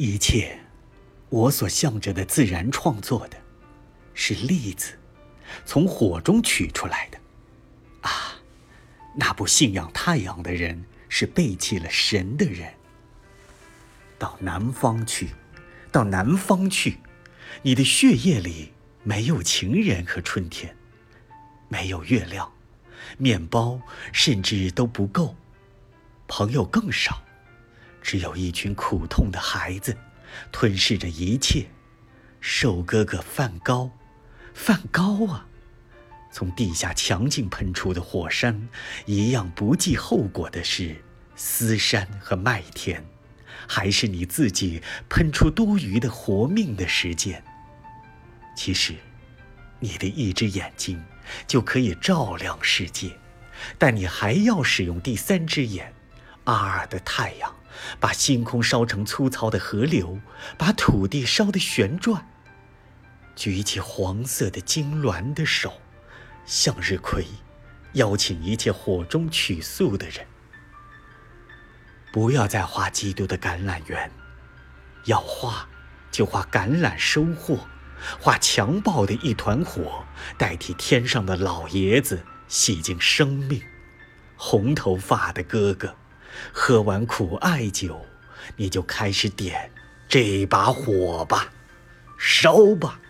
一切，我所向着的自然创作的，是粒子，从火中取出来的。啊，那不信仰太阳的人，是背弃了神的人。到南方去，到南方去，你的血液里没有情人和春天，没有月亮，面包甚至都不够，朋友更少。只有一群苦痛的孩子，吞噬着一切。瘦哥哥梵高，梵高啊！从地下强劲喷出的火山，一样不计后果的是丝山和麦田，还是你自己喷出多余的活命的时间？其实，你的一只眼睛就可以照亮世界，但你还要使用第三只眼——阿尔的太阳。把星空烧成粗糙的河流，把土地烧得旋转。举起黄色的金銮的手，向日葵，邀请一切火中取素的人。不要再画基督的橄榄园，要画就画橄榄收获，画强暴的一团火，代替天上的老爷子洗净生命。红头发的哥哥。喝完苦艾酒，你就开始点这把火吧，烧吧。